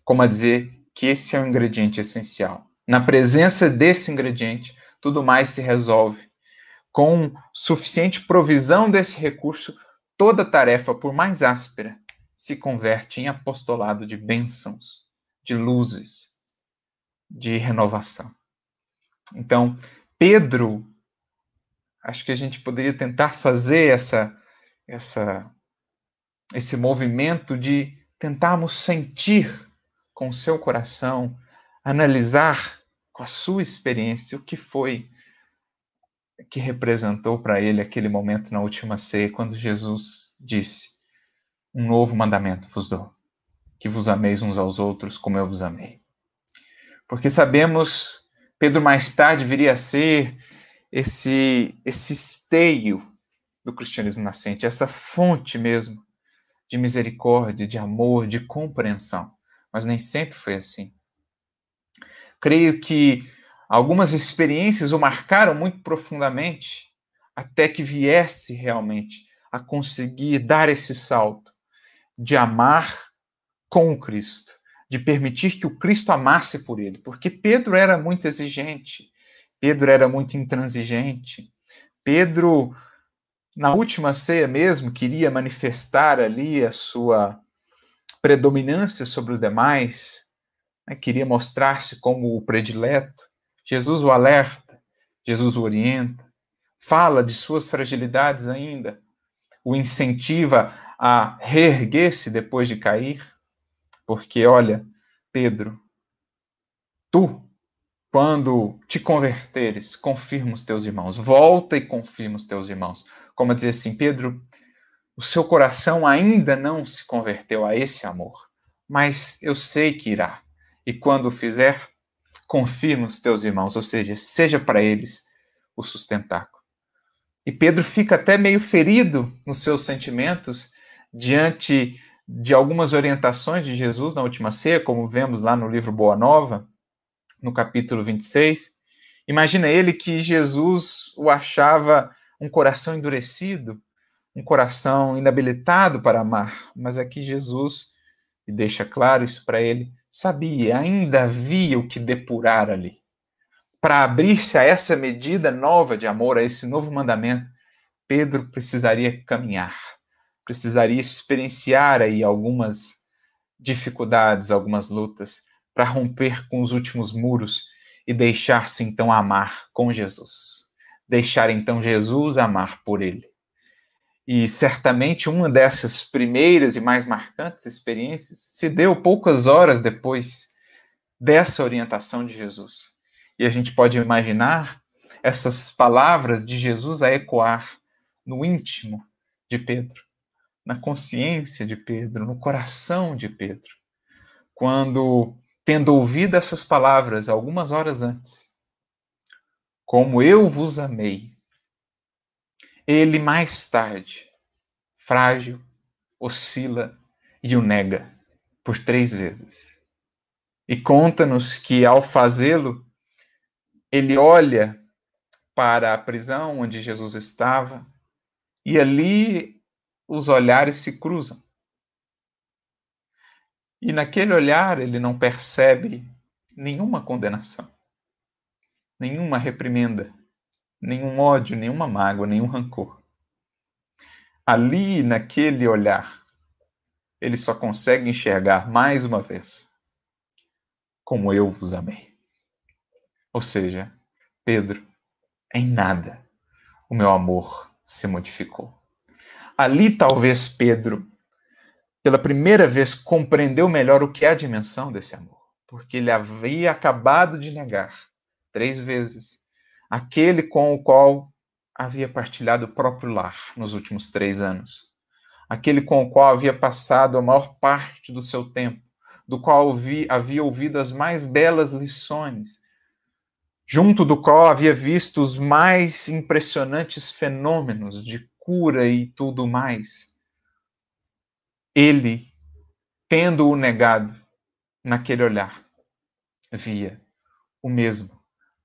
Como a dizer que esse é o ingrediente essencial. Na presença desse ingrediente, tudo mais se resolve. Com suficiente provisão desse recurso, toda tarefa, por mais áspera, se converte em apostolado de bênçãos, de luzes, de renovação. Então, Pedro, acho que a gente poderia tentar fazer essa essa esse movimento de tentarmos sentir com o seu coração, analisar com a sua experiência o que foi que representou para ele aquele momento na última ceia, quando Jesus disse: Um novo mandamento vos dou, que vos ameis uns aos outros como eu vos amei. Porque sabemos Pedro mais tarde viria a ser esse, esse esteio do cristianismo nascente, essa fonte mesmo de misericórdia, de amor, de compreensão. Mas nem sempre foi assim. Creio que algumas experiências o marcaram muito profundamente até que viesse realmente a conseguir dar esse salto de amar com Cristo, de permitir que o Cristo amasse por ele, porque Pedro era muito exigente, Pedro era muito intransigente, Pedro, na última ceia mesmo, queria manifestar ali a sua predominância sobre os demais, né? queria mostrar-se como o predileto. Jesus o alerta, Jesus o orienta, fala de suas fragilidades ainda, o incentiva a reerguer-se depois de cair, porque olha, Pedro, tu, quando te converteres, confirma os teus irmãos, volta e confirma os teus irmãos. Como dizer assim, Pedro, o seu coração ainda não se converteu a esse amor, mas eu sei que irá. E quando fizer, confirma os teus irmãos, ou seja, seja para eles o sustentáculo. E Pedro fica até meio ferido nos seus sentimentos diante de algumas orientações de Jesus na última ceia, como vemos lá no livro Boa Nova, no capítulo 26. Imagina ele que Jesus o achava um coração endurecido, um coração inabilitado para amar, mas aqui Jesus, e deixa claro isso para ele, sabia, ainda havia o que depurar ali. Para abrir-se a essa medida nova de amor, a esse novo mandamento, Pedro precisaria caminhar, precisaria experienciar aí algumas dificuldades, algumas lutas, para romper com os últimos muros e deixar-se então amar com Jesus. Deixar então Jesus amar por ele. E certamente uma dessas primeiras e mais marcantes experiências se deu poucas horas depois dessa orientação de Jesus e a gente pode imaginar essas palavras de Jesus a ecoar no íntimo de Pedro, na consciência de Pedro, no coração de Pedro. Quando, tendo ouvido essas palavras algumas horas antes, como eu vos amei, ele mais tarde, frágil, oscila e o nega por três vezes. E conta-nos que ao fazê-lo, ele olha para a prisão onde Jesus estava e ali os olhares se cruzam. E naquele olhar ele não percebe nenhuma condenação, nenhuma reprimenda, nenhum ódio, nenhuma mágoa, nenhum rancor. Ali, naquele olhar, ele só consegue enxergar mais uma vez como eu vos amei. Ou seja, Pedro, em nada o meu amor se modificou. Ali talvez Pedro, pela primeira vez, compreendeu melhor o que é a dimensão desse amor, porque ele havia acabado de negar três vezes. Aquele com o qual havia partilhado o próprio lar nos últimos três anos, aquele com o qual havia passado a maior parte do seu tempo, do qual havia ouvido as mais belas lições. Junto do qual havia visto os mais impressionantes fenômenos de cura e tudo mais. Ele, tendo-o negado naquele olhar, via o mesmo,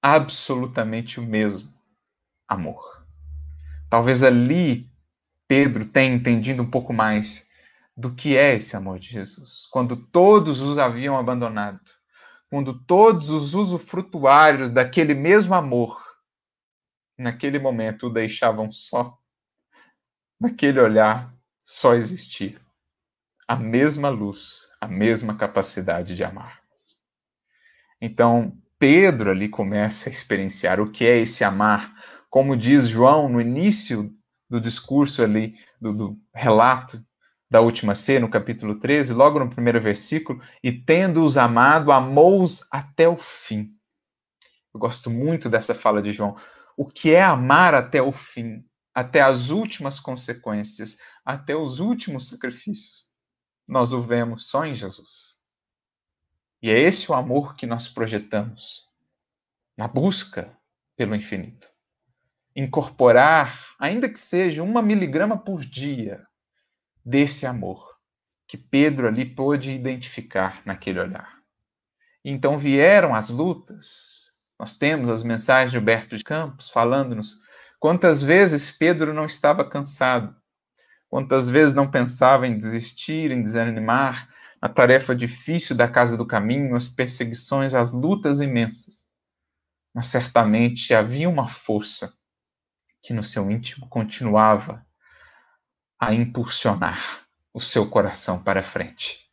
absolutamente o mesmo amor. Talvez ali Pedro tenha entendido um pouco mais do que é esse amor de Jesus, quando todos os haviam abandonado quando todos os usufrutuários daquele mesmo amor, naquele momento, o deixavam só, naquele olhar só existia a mesma luz, a mesma capacidade de amar. Então, Pedro ali começa a experienciar o que é esse amar, como diz João no início do discurso ali, do, do relato da última ceia, no capítulo 13, logo no primeiro versículo, e tendo-os amado, amou-os até o fim. Eu gosto muito dessa fala de João. O que é amar até o fim, até as últimas consequências, até os últimos sacrifícios? Nós o vemos só em Jesus. E é esse o amor que nós projetamos na busca pelo infinito. Incorporar, ainda que seja uma miligrama por dia, desse amor que Pedro ali pôde identificar naquele olhar. Então vieram as lutas. Nós temos as mensagens de Humberto de Campos falando-nos quantas vezes Pedro não estava cansado, quantas vezes não pensava em desistir, em desanimar, na tarefa difícil da casa do caminho, as perseguições, as lutas imensas. Mas certamente havia uma força que no seu íntimo continuava a impulsionar o seu coração para frente.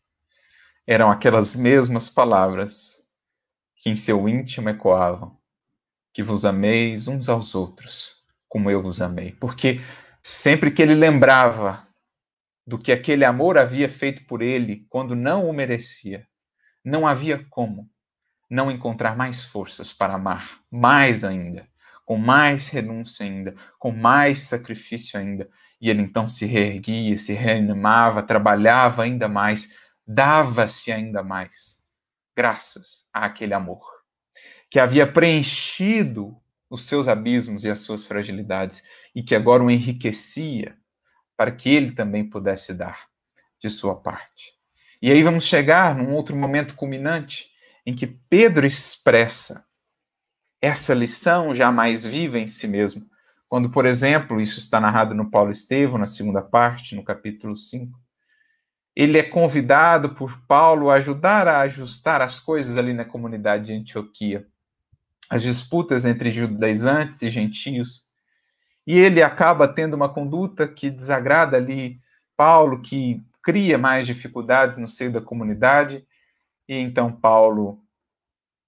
Eram aquelas mesmas palavras que em seu íntimo ecoavam: que vos ameis uns aos outros, como eu vos amei. Porque sempre que ele lembrava do que aquele amor havia feito por ele quando não o merecia, não havia como não encontrar mais forças para amar mais ainda, com mais renúncia ainda, com mais sacrifício ainda. E ele então se reerguia, se reanimava, trabalhava ainda mais, dava-se ainda mais, graças àquele amor que havia preenchido os seus abismos e as suas fragilidades e que agora o enriquecia para que ele também pudesse dar de sua parte. E aí vamos chegar num outro momento culminante em que Pedro expressa essa lição já mais viva em si mesmo. Quando, por exemplo, isso está narrado no Paulo Estevão, na segunda parte, no capítulo 5, ele é convidado por Paulo a ajudar a ajustar as coisas ali na comunidade de Antioquia, as disputas entre judaizantes e gentios. E ele acaba tendo uma conduta que desagrada ali Paulo, que cria mais dificuldades no seio da comunidade, e então Paulo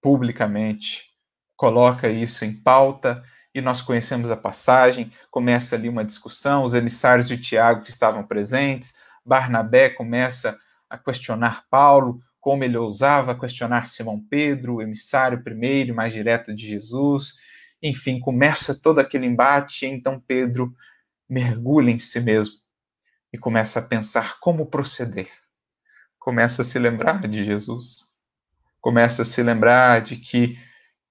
publicamente coloca isso em pauta, e nós conhecemos a passagem, começa ali uma discussão, os emissários de Tiago que estavam presentes, Barnabé começa a questionar Paulo, como ele ousava questionar Simão Pedro, o emissário primeiro mais direto de Jesus, enfim, começa todo aquele embate, então Pedro mergulha em si mesmo e começa a pensar como proceder. Começa a se lembrar de Jesus. Começa a se lembrar de que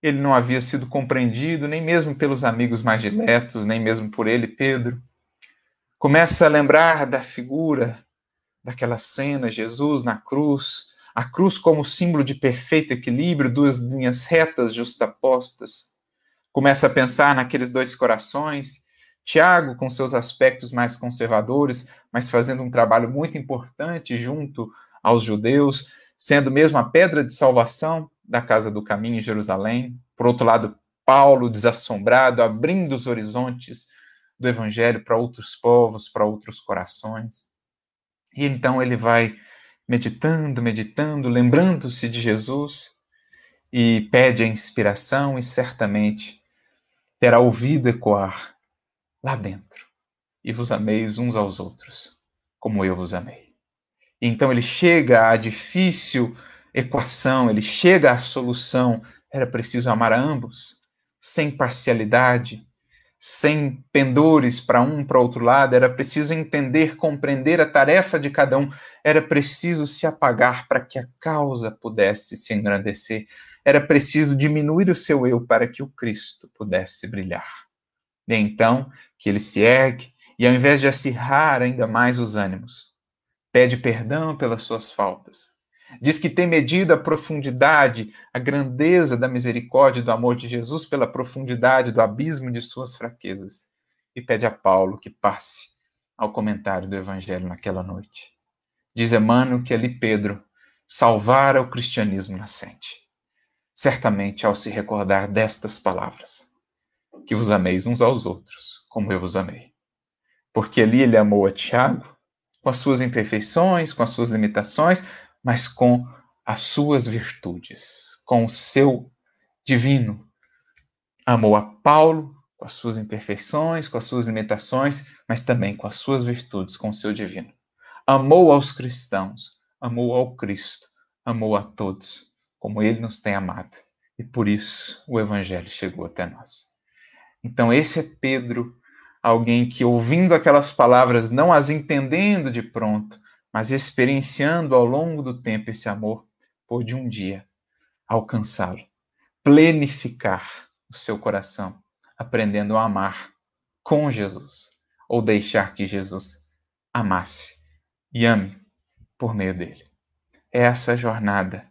ele não havia sido compreendido nem mesmo pelos amigos mais diletos, nem mesmo por ele, Pedro. Começa a lembrar da figura daquela cena, Jesus na cruz, a cruz como símbolo de perfeito equilíbrio, duas linhas retas justapostas começa a pensar naqueles dois corações. Tiago, com seus aspectos mais conservadores, mas fazendo um trabalho muito importante junto aos judeus, sendo mesmo a pedra de salvação da casa do caminho em Jerusalém. Por outro lado, Paulo, desassombrado, abrindo os horizontes do evangelho para outros povos, para outros corações. E então ele vai meditando, meditando, lembrando-se de Jesus e pede a inspiração e certamente terá ouvido ecoar lá dentro. E vos ameis uns aos outros, como eu vos amei. Então ele chega à difícil equação, ele chega à solução. Era preciso amar a ambos, sem parcialidade, sem pendores para um para outro lado, era preciso entender, compreender a tarefa de cada um, era preciso se apagar para que a causa pudesse se engrandecer era preciso diminuir o seu eu para que o Cristo pudesse brilhar. E então que ele se ergue e, ao invés de acirrar ainda mais os ânimos, pede perdão pelas suas faltas. Diz que tem medido a profundidade, a grandeza da misericórdia e do amor de Jesus pela profundidade do abismo de suas fraquezas. E pede a Paulo que passe ao comentário do Evangelho naquela noite. Diz Emmanuel que ali Pedro salvara o cristianismo nascente certamente ao se recordar destas palavras: que vos ameis uns aos outros, como eu vos amei. Porque ali ele amou a Tiago, com as suas imperfeições, com as suas limitações, mas com as suas virtudes, com o seu divino. Amou a Paulo, com as suas imperfeições, com as suas limitações, mas também com as suas virtudes, com o seu divino. Amou aos cristãos, amou ao Cristo, amou a todos como ele nos tem amado. E por isso o evangelho chegou até nós. Então, esse é Pedro, alguém que, ouvindo aquelas palavras, não as entendendo de pronto, mas experienciando ao longo do tempo esse amor, pôde um dia alcançá-lo, plenificar o seu coração, aprendendo a amar com Jesus, ou deixar que Jesus amasse e ame por meio dele. É essa jornada,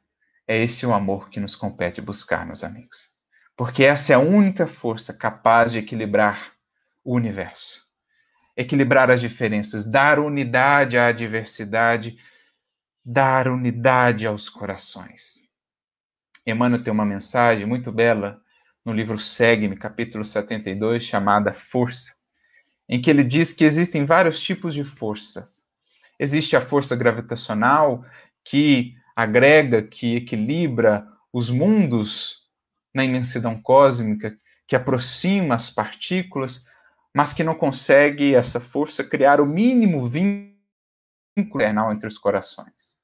é esse o amor que nos compete buscar, meus amigos. Porque essa é a única força capaz de equilibrar o universo. Equilibrar as diferenças, dar unidade à diversidade, dar unidade aos corações. Emmanuel tem uma mensagem muito bela no livro Segue-me, capítulo 72, chamada Força, em que ele diz que existem vários tipos de forças. Existe a força gravitacional, que agrega, que equilibra os mundos na imensidão cósmica, que aproxima as partículas, mas que não consegue essa força criar o mínimo vínculo entre os corações.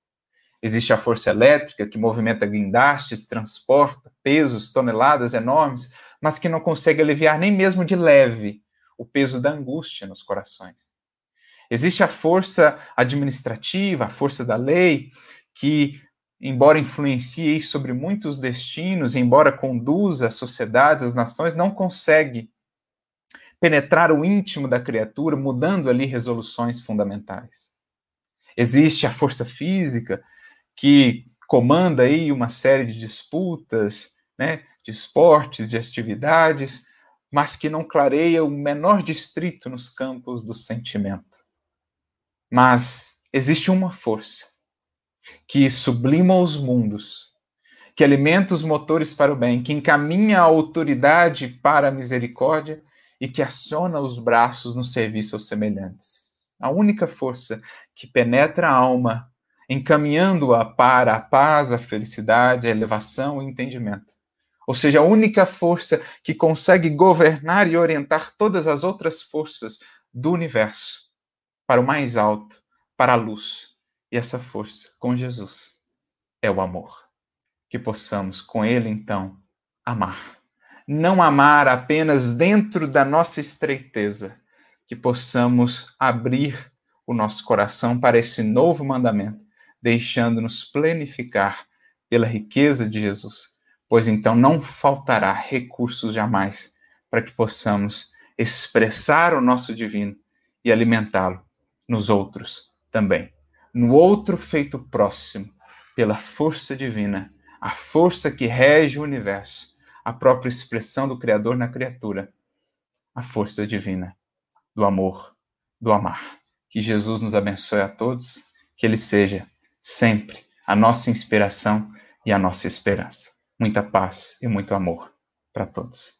Existe a força elétrica que movimenta guindastes, transporta pesos, toneladas enormes, mas que não consegue aliviar nem mesmo de leve o peso da angústia nos corações. Existe a força administrativa, a força da lei, que, embora influencie sobre muitos destinos, embora conduza sociedades, as nações, não consegue penetrar o íntimo da criatura, mudando ali resoluções fundamentais. Existe a força física, que comanda aí uma série de disputas, né, de esportes, de atividades, mas que não clareia o menor distrito nos campos do sentimento. Mas existe uma força que sublima os mundos, que alimenta os motores para o bem, que encaminha a autoridade para a misericórdia e que aciona os braços no serviço aos semelhantes. A única força que penetra a alma encaminhando-a para a paz, a felicidade, a elevação, o entendimento. Ou seja, a única força que consegue governar e orientar todas as outras forças do universo para o mais alto, para a luz. E essa força, com Jesus, é o amor. Que possamos, com Ele, então, amar. Não amar apenas dentro da nossa estreiteza, que possamos abrir o nosso coração para esse novo mandamento deixando-nos plenificar pela riqueza de Jesus, pois então não faltará recursos jamais para que possamos expressar o nosso divino e alimentá-lo nos outros também. No outro feito próximo, pela força divina, a força que rege o universo, a própria expressão do Criador na criatura, a força divina do amor, do amar. Que Jesus nos abençoe a todos, que Ele seja sempre a nossa inspiração e a nossa esperança. Muita paz e muito amor para todos.